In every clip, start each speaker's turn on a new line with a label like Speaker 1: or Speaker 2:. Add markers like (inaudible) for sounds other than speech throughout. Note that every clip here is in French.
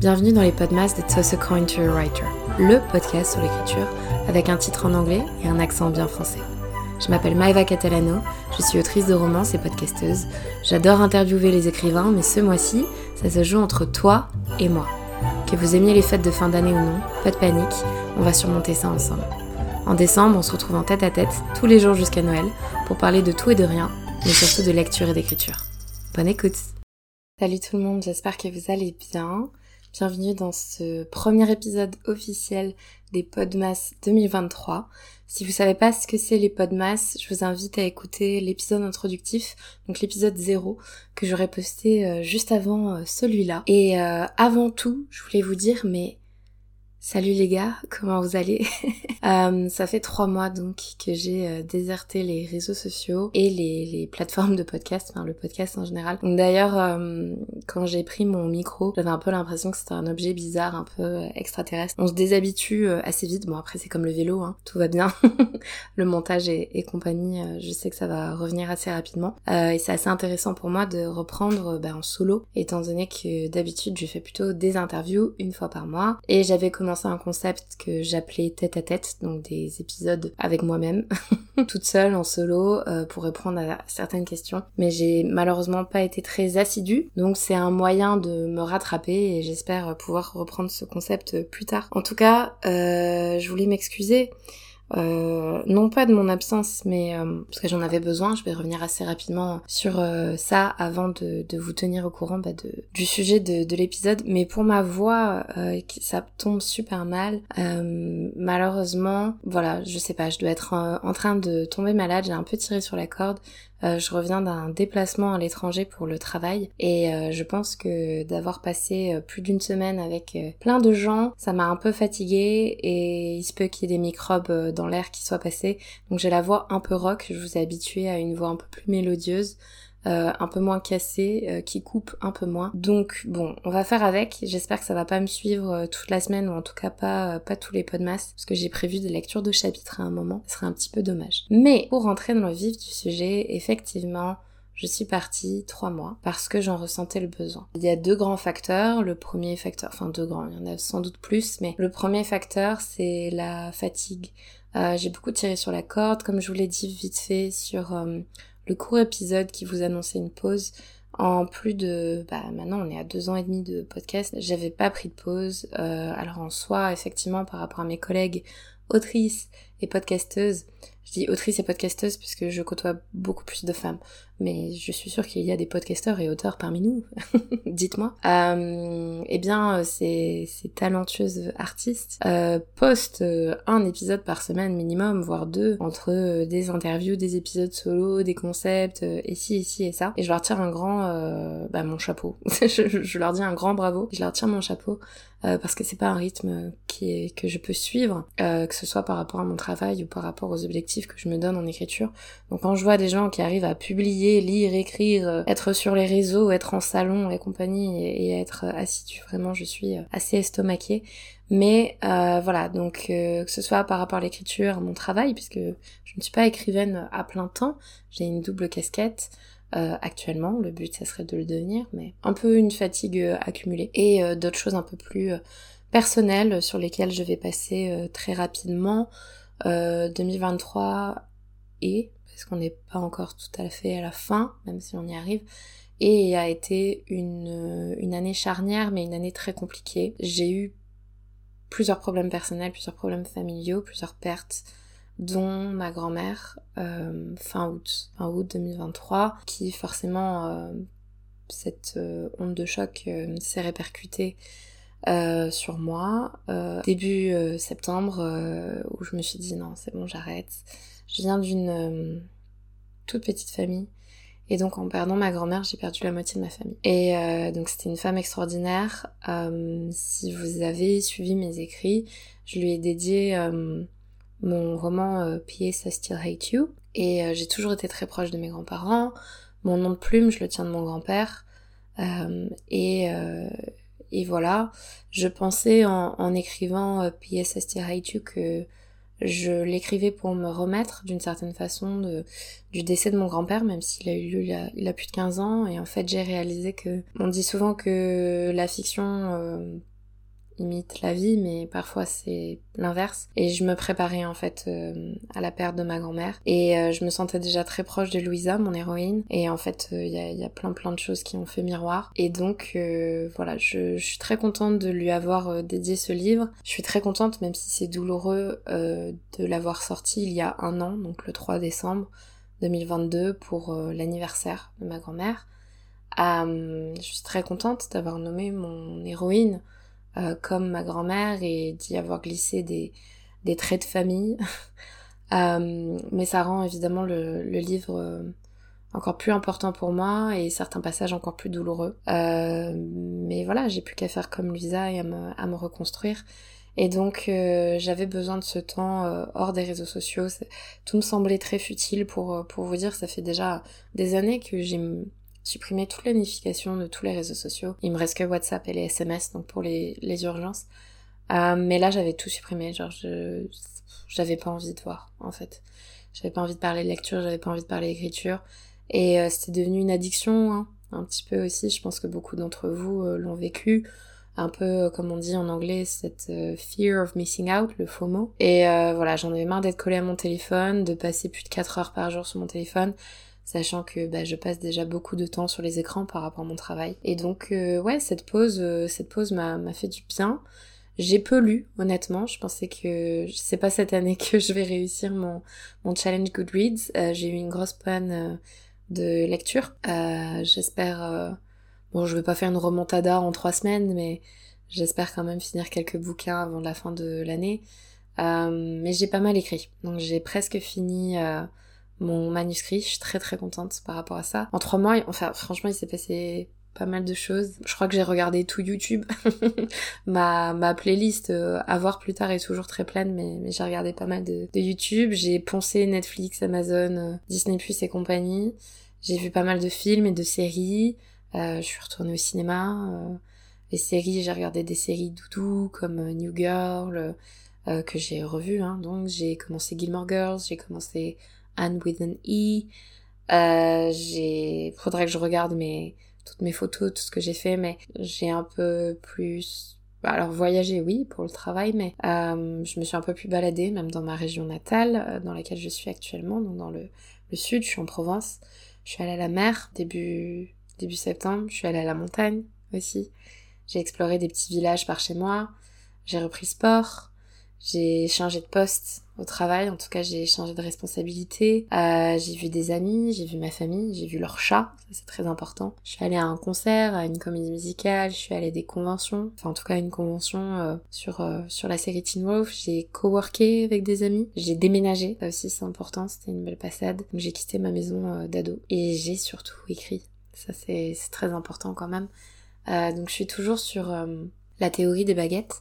Speaker 1: Bienvenue dans les podcasts de Toss a Coin to a Writer, le podcast sur l'écriture avec un titre en anglais et un accent bien français. Je m'appelle Maeva Catalano, je suis autrice de romans et podcasteuse. J'adore interviewer les écrivains, mais ce mois-ci, ça se joue entre toi et moi. Que vous aimiez les fêtes de fin d'année ou non, pas de panique, on va surmonter ça ensemble. En décembre, on se retrouve en tête à tête tous les jours jusqu'à Noël pour parler de tout et de rien, mais surtout de lecture et d'écriture. Bonne écoute Salut tout le monde, j'espère que vous allez bien. Bienvenue dans ce premier épisode officiel des Podmas 2023. Si vous savez pas ce que c'est les Podmas, je vous invite à écouter l'épisode introductif, donc l'épisode 0, que j'aurais posté euh, juste avant euh, celui-là. Et euh, avant tout, je voulais vous dire, mais Salut les gars, comment vous allez? (laughs) Euh, Ça fait trois mois donc que j'ai euh, déserté les réseaux sociaux et les, plateformes de podcast, enfin le podcast en général. D'ailleurs, euh, quand j'ai pris mon micro, j'avais un peu l'impression que c'était un objet bizarre, un peu extraterrestre. On se déshabitue assez vite. Bon après c'est comme le vélo, hein, tout va bien. (laughs) le montage et, compagnie, je sais que ça va revenir assez rapidement. et c'est assez intéressant pour moi de reprendre bah, en solo, étant donné que d'habitude je fais plutôt des interviews une fois par mois. Un concept que j'appelais tête à tête, donc des épisodes avec moi-même, (laughs) toute seule en solo euh, pour répondre à certaines questions. Mais j'ai malheureusement pas été très assidue, donc c'est un moyen de me rattraper et j'espère pouvoir reprendre ce concept plus tard. En tout cas, euh, je voulais m'excuser. Euh, non pas de mon absence, mais euh, parce que j'en avais besoin. Je vais revenir assez rapidement sur euh, ça avant de, vous tenir au courant bah, de, du sujet de, de l'épisode. Mais pour ma voix, ça tombe super mal. malheureusement, voilà, je sais pas, je dois être en train de tomber malade. J'ai un peu tiré sur la corde. Euh, je reviens d'un déplacement à l'étranger pour le travail et euh, je pense que d'avoir passé euh, plus d'une semaine avec plein de gens, ça m'a un peu fatiguée et il se peut qu'il y ait des microbes dans l'air qui soient passés. Donc j'ai la voix un peu rock, je vous ai habitué à une voix un peu plus mélodieuse. Euh, un peu moins cassé, euh, qui coupe un peu moins. Donc bon, on va faire avec. J'espère que ça va pas me suivre euh, toute la semaine ou en tout cas pas pas tous les podcasts parce que j'ai prévu des lectures de chapitres à un moment. Ce serait un petit peu dommage. Mais pour rentrer dans le vif du sujet, effectivement, je suis partie trois mois parce que j'en ressentais le besoin. Il y a deux grands facteurs. Le premier facteur, enfin deux grands, il y en a sans doute plus, mais le premier facteur c'est la fatigue. j'ai beaucoup tiré sur la corde, comme je vous l'ai dit vite fait sur le court épisode qui vous annonçait une pause. En plus de, bah maintenant on est à deux ans et demi de podcast, j'avais pas pris de pause. Euh, alors en soi, effectivement, par rapport à mes collègues autrices et podcasteuses, je dis autrice et podcasteuse puisque je côtoie beaucoup plus de femmes, mais je suis sûre qu'il y a des podcasteurs et auteurs parmi nous. (laughs) Dites-moi. Euh, eh bien, ces, ces talentueuses artistes euh, postent euh, un épisode par semaine minimum, voire deux, entre euh, des interviews, des épisodes solo, des concepts, et ci, et ci, et ça. Et je leur tire un grand, bah, mon chapeau. (laughs) je, je, leur dis un grand bravo. Je leur tire mon chapeau parce que c'est pas un rythme qui est, que je peux suivre, que ce soit par rapport à mon travail ou par rapport aux objectifs que je me donne en écriture. Donc quand je vois des gens qui arrivent à publier, lire, écrire, euh, être sur les réseaux, être en salon et compagnie et, être assidus, vraiment je suis euh, assez estomaquée. Mais euh, voilà, donc que ce soit par rapport à l'écriture, à mon travail, puisque je ne suis pas écrivaine à plein temps, j'ai une double casquette. actuellement, le but ça serait de le devenir, mais un peu une fatigue accumulée et d'autres choses un peu plus personnelles sur lesquelles je vais passer très rapidement. 2023 euh, et, qu'on n'est pas encore tout à fait à la fin, même si on y arrive, et a été une, euh, une année charnière, mais une année très compliquée. J'ai eu plusieurs problèmes personnels, plusieurs problèmes familiaux, plusieurs pertes, dont ma grand-mère euh, fin août, fin août 2023, qui forcément cette onde de choc s'est répercutée euh, sur moi euh, début euh, septembre où je me suis dit non c'est bon j'arrête. Je viens d'une toute petite famille et donc en perdant ma grand-mère j'ai perdu la moitié de ma famille. Et donc c'était une femme extraordinaire. si vous avez suivi mes écrits, je lui ai dédié mon roman P.S. I Still Hate You et j'ai toujours été très proche de mes grands-parents. Mon nom de plume je le tiens de mon grand-père. et et voilà, je pensais en, en écrivant euh, P.S. I que je l'écrivais pour me remettre d'une certaine façon de, du décès de mon grand-père, même s'il a eu lieu il a, il a, plus de 15 ans. Et en fait, j'ai réalisé que on dit souvent que la fiction euh, imite la vie, mais parfois c'est l'inverse. Et je me préparais en fait euh, à la perte de ma grand-mère. Et euh, je me sentais déjà très proche de Louisa, mon héroïne. Et en fait, il y a, y, a, plein plein de choses qui ont fait miroir. Et donc voilà, je, je, suis très contente de lui avoir dédié ce livre. Je suis très contente, même si c'est douloureux, de l'avoir sorti il y a un an, donc le 3 décembre 2022, pour l'anniversaire de ma grand-mère. Euh, je suis très contente d'avoir nommé mon héroïne euh, comme ma grand-mère et d'y avoir glissé des, des traits de famille. (laughs) euh, mais ça rend évidemment le, livre euh, encore plus important pour moi et certains passages encore plus douloureux. Mais voilà, j'ai plus qu'à faire comme Lisa et à me, à me reconstruire. Et donc j'avais besoin de ce temps hors des réseaux sociaux. Tout me semblait très futile pour, pour vous dire, ça fait déjà des années que j'ai supprimer toutes les notifications de tous les réseaux sociaux. Il me reste que WhatsApp et les SMS, donc pour les, les urgences. Euh, mais là, j'avais tout supprimé. Genre, je, j'avais pas envie de voir, en fait. J'avais pas envie de parler de lecture, j'avais pas envie de parler d'écriture. Et euh, c'était devenu une addiction, hein, un petit peu aussi. Je pense que beaucoup d'entre vous euh, l'ont vécu. Un peu, comme on dit en anglais, cette fear of missing out, le FOMO. Et voilà, j'en avais marre d'être collée à mon téléphone, de passer plus de 4 heures par jour sur mon téléphone sachant que bah, je passe déjà beaucoup de temps sur les écrans par rapport à mon travail. Et donc euh, ouais, cette pause, euh, cette pause m'a fait du bien. J'ai peu lu, honnêtement. Je pensais que c'est pas cette année que je vais réussir mon, mon challenge Goodreads. Euh, j'ai eu une grosse panne de lecture. j'espère. Bon, je vais pas faire une remontada en trois semaines, mais j'espère quand même finir quelques bouquins avant la fin de l'année. mais j'ai pas mal écrit, donc j'ai presque fini mon manuscrit. Je suis très très contente par rapport à ça. En trois mois, enfin franchement, il s'est passé pas mal de choses. Je crois que j'ai regardé tout YouTube. (laughs) ma, ma playlist euh, à voir plus tard est toujours très pleine, mais, mais j'ai regardé pas mal de, de YouTube. J'ai poncé Netflix, Amazon, euh, Disney Plus et compagnie. J'ai vu pas mal de films et de séries. Euh, je suis retournée au cinéma. Les séries, j'ai regardé des séries doudou comme New Girl, que j'ai revu. Hein. Donc j'ai commencé Gilmore Girls, j'ai commencé Anne with an E. Euh, faudrait que je regarde mes, toutes mes photos, tout ce que j'ai fait, mais j'ai un peu plus, alors voyager oui pour le travail, mais euh, je me suis un peu plus baladée, même dans ma région natale, euh, dans laquelle je suis actuellement, donc dans le, le sud, je suis en Provence. Je suis allée à la mer début début septembre. Je suis allée à la montagne aussi. J'ai exploré des petits villages par chez moi. J'ai repris sport. J'ai changé de poste au travail, en tout cas j'ai changé de responsabilité. Euh, j'ai vu des amis, j'ai vu ma famille, j'ai vu leur chat, c'est très important. Je suis allée à un concert, à une comédie musicale, je suis allée à des conventions, enfin en tout cas une convention euh, sur euh, sur la série Teen Wolf. J'ai coworké avec des amis, j'ai déménagé, ça aussi c'est important, c'était une belle passade. Donc j'ai quitté ma maison d'ado et j'ai surtout écrit. Ça c'est très important quand même. donc je suis toujours sur la théorie des baguettes.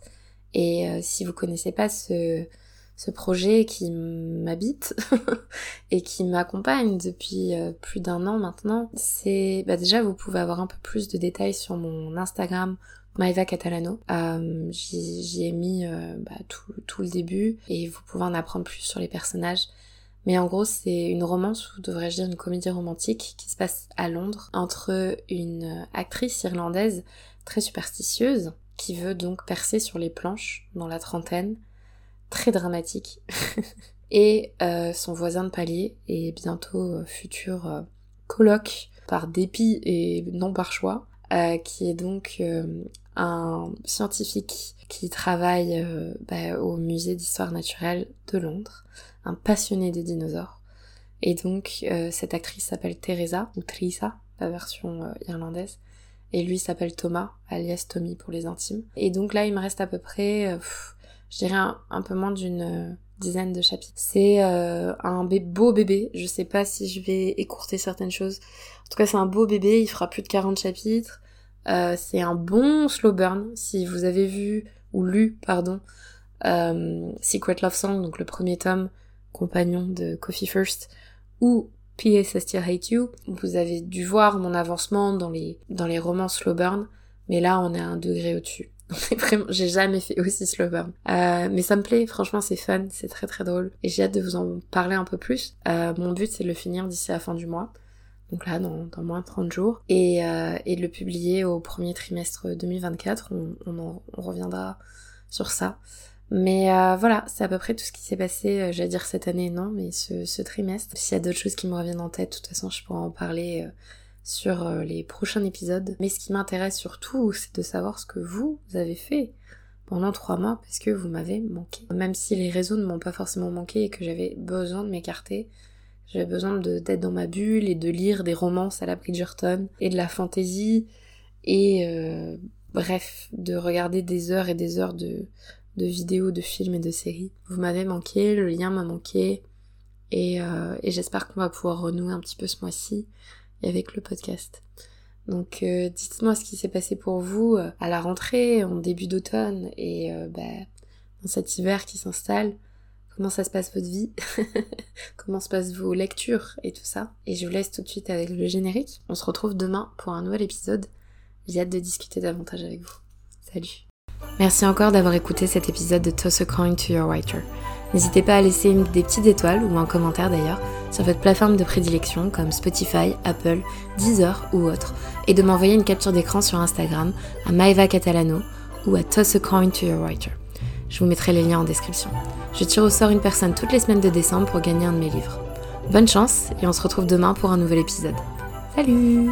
Speaker 1: Et si vous connaissez pas ce, ce projet qui m'habite (laughs) et qui m'accompagne depuis euh, plus d'un an maintenant, c'est bah déjà vous pouvez avoir un peu plus de détails sur mon Instagram Maeva Catalano. Euh, J'y ai mis euh, bah, tout, tout, le début et vous pouvez en apprendre plus sur les personnages. Mais en gros, c'est une romance, ou devrais-je dire une comédie romantique, qui se passe à Londres entre une actrice irlandaise très superstitieuse qui veut donc percer sur les planches dans la trentaine, très dramatique, (laughs) et euh, son voisin de palier et bientôt euh, futur euh, coloc par dépit et non par choix, qui est donc un scientifique qui travaille bah, au musée d'histoire naturelle de Londres, un passionné des dinosaures. Et donc cette actrice s'appelle Teresa, ou Trisa, la version irlandaise, et lui s'appelle Thomas, alias Tommy pour les intimes. Et donc là, il me reste à peu près, euh, je dirais un, peu moins d'une euh, dizaine de chapitres. C'est euh, un beau bébé, je sais pas si je vais écourter certaines choses. En tout cas, c'est un beau bébé, il fera plus de 40 chapitres. c'est un bon slow burn, si vous avez vu, ou lu, pardon, Secret Love Song, donc le premier tome, compagnon de Coffee First, ou P.S. I Hate You. Vous avez dû voir mon avancement dans les, dans les romans slow burn, mais là on est à un degré au-dessus. (laughs) J'ai jamais fait aussi slow burn. Euh, mais ça me plaît, franchement c'est fun, c'est très très drôle. Et j'ai hâte de vous en parler un peu plus. Euh, mon but c'est de le finir d'ici la fin du mois. donc là dans, moins de 30 jours, et, et de le publier au premier trimestre 2024. On, reviendra sur ça. Mais euh, voilà, c'est à peu près tout ce qui s'est passé, euh, j'allais dire cette année, non, mais ce, ce trimestre. S'il y a d'autres choses qui me reviennent en tête, de toute façon, je pourrais en parler euh, sur les prochains épisodes. Mais ce qui m'intéresse surtout, c'est de savoir ce que vous avez fait pendant trois mois, parce que vous m'avez manqué. Même si les réseaux ne m'ont pas forcément manqué et que j'avais besoin de m'écarter, j'avais besoin d'être dans ma bulle et de lire des romances à la Bridgerton et de la fantaisie et bref, de regarder des heures et des heures de, vidéos, de films et de séries. Vous m'avez manqué, le lien m'a manqué, et, euh, et j'espère qu'on va pouvoir renouer un petit peu ce mois-ci avec le podcast. Donc euh, dites-moi ce qui s'est passé pour vous euh, à la rentrée, en début d'automne, et bah, dans cet hiver qui s'installe. Comment ça se passe votre vie? (laughs) Comment se passent vos lectures et tout ça? Et je vous laisse tout de suite avec le générique. On se retrouve demain pour un nouvel épisode. J'ai hâte de discuter davantage avec vous. Salut Merci encore d'avoir écouté cet épisode de Toss a Coin to Your Writer. N'hésitez pas à laisser des petites étoiles ou un commentaire d'ailleurs sur votre plateforme de prédilection comme Spotify, Apple, Deezer ou autre et de m'envoyer une capture d'écran sur Instagram à Maeva Catalano ou à Toss a Coin to Your Writer. Je vous mettrai les liens en description. Je tire au sort une personne toutes les semaines de décembre pour gagner un de mes livres. Bonne chance et on se retrouve demain pour un nouvel épisode. Salut